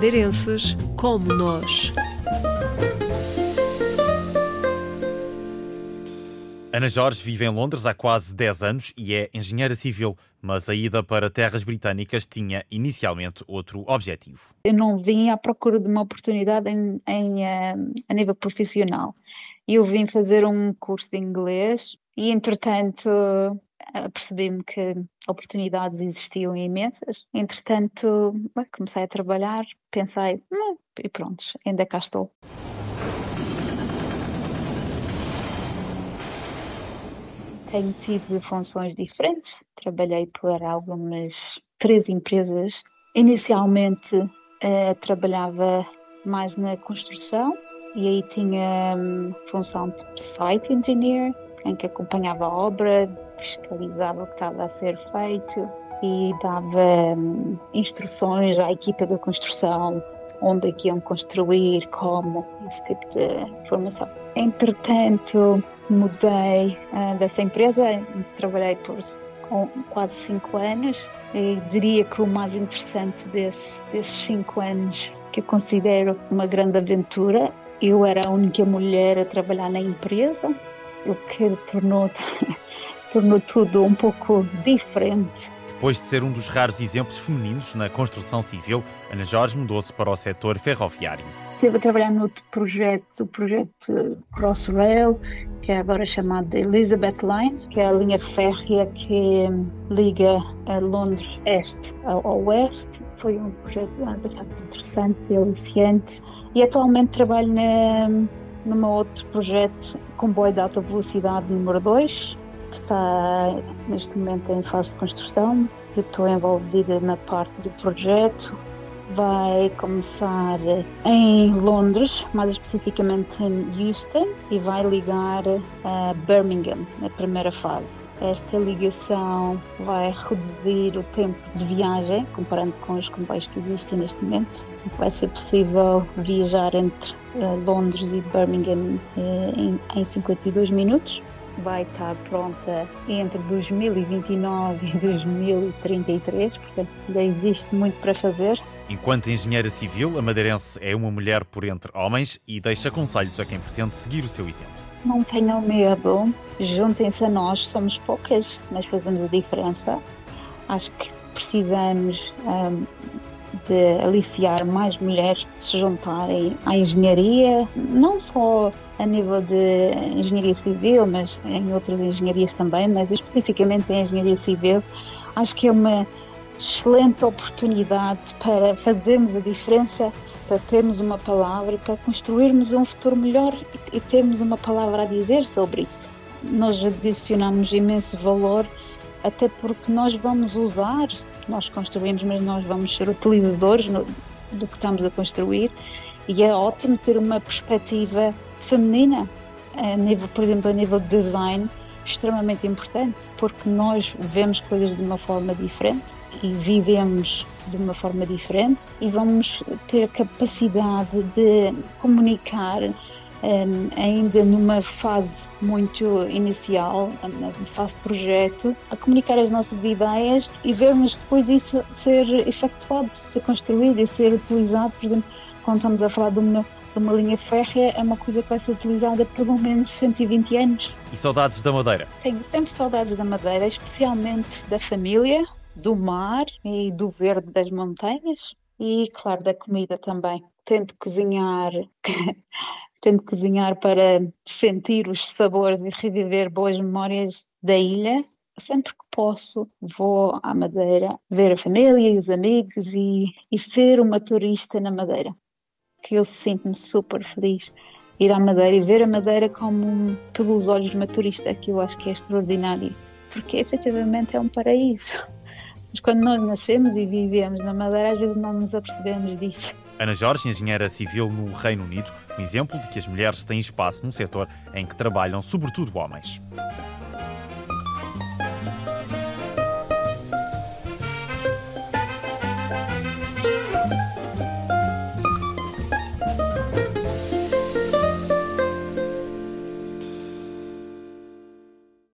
madeirenses como nós. Ana Jorge vive em Londres há quase 10 anos e é engenheira civil, mas a ida para terras britânicas tinha inicialmente outro objetivo. Eu não vim à procura de uma oportunidade em, em, eh, a nível profissional. Eu vim fazer um curso de inglês e, entretanto, percebi-me que oportunidades existiam imensas. Entretanto, comecei a trabalhar, pensei, hum, e pronto, ainda cá estou. Tenho tido funções diferentes, trabalhei por algumas três empresas. Inicialmente uh, trabalhava mais na construção e aí tinha um, função de site engineer, em que acompanhava a obra, fiscalizava o que estava a ser feito e dava um, instruções à equipa da construção, onde é que iam construir, como, esse tipo de informação. Entretanto, mudei uh, dessa empresa, trabalhei por quase cinco anos e diria que o mais interessante desse, desses cinco anos que eu considero uma grande aventura, eu era a única mulher a trabalhar na empresa, o que tornou, tornou tudo um pouco diferente. Depois de ser um dos raros exemplos femininos na construção civil, Ana Jorge mudou-se para o setor ferroviário. Estive a trabalhar noutro projeto, o projeto Crossrail, que é agora chamado Elizabeth Line, que é a linha férrea que liga Londres este ao oeste. Foi um projeto bastante interessante e aliciante. E atualmente trabalho na, num outro projeto, comboio de alta velocidade número 2, que está neste momento em fase de construção. Eu estou envolvida na parte do projeto. Vai começar em Londres, mais especificamente em Houston, e vai ligar a Birmingham na primeira fase. Esta ligação vai reduzir o tempo de viagem, comparando com os comboios que existem neste momento. Vai ser possível viajar entre eh, Londres e Birmingham eh, em 52 minutos vai estar pronta entre 2029 e 2033, portanto ainda existe muito para fazer. Enquanto engenheira civil, a madeirense é uma mulher por entre homens e deixa conselhos a quem pretende seguir o seu exemplo. Não tenham medo, juntem-se a nós, somos poucas, mas fazemos a diferença. Acho que precisamos um, de aliciar mais mulheres de se juntarem à engenharia, não só a nível de engenharia civil, mas em outras engenharias também, mas especificamente em engenharia civil, acho que é uma excelente oportunidade para fazermos a diferença, para termos uma palavra, para construirmos um futuro melhor e termos uma palavra a dizer sobre isso. Nós adicionamos imenso valor, até porque nós vamos usar nós construímos, mas nós vamos ser utilizadores no, do que estamos a construir. E é ótimo ter uma perspectiva feminina, a nível, por exemplo, a nível de design, extremamente importante, porque nós vemos coisas de uma forma diferente e vivemos de uma forma diferente e vamos ter a capacidade de comunicar ainda numa fase muito inicial, na fase de projeto, a comunicar as nossas ideias e vermos depois isso ser efetuado, ser construído e ser utilizado. Por exemplo, quando estamos a falar de uma, de uma linha férrea, é uma coisa que vai ser utilizada por pelo menos 120 anos. E saudades da Madeira? Tenho sempre saudades da Madeira, especialmente da família, do mar e do verde das montanhas e, claro, da comida também. Tento cozinhar tento cozinhar para sentir os sabores e reviver boas memórias da ilha. Sempre que posso, vou à Madeira ver a família e os amigos e, e ser uma turista na Madeira. Que eu sinto-me super feliz ir à Madeira e ver a Madeira como pelos olhos de uma turista, que eu acho que é extraordinário, porque efetivamente é um paraíso. Mas quando nós nascemos e vivemos na Madeira, às vezes não nos apercebemos disso. Ana Jorge, engenheira civil no Reino Unido, um exemplo de que as mulheres têm espaço num setor em que trabalham sobretudo homens.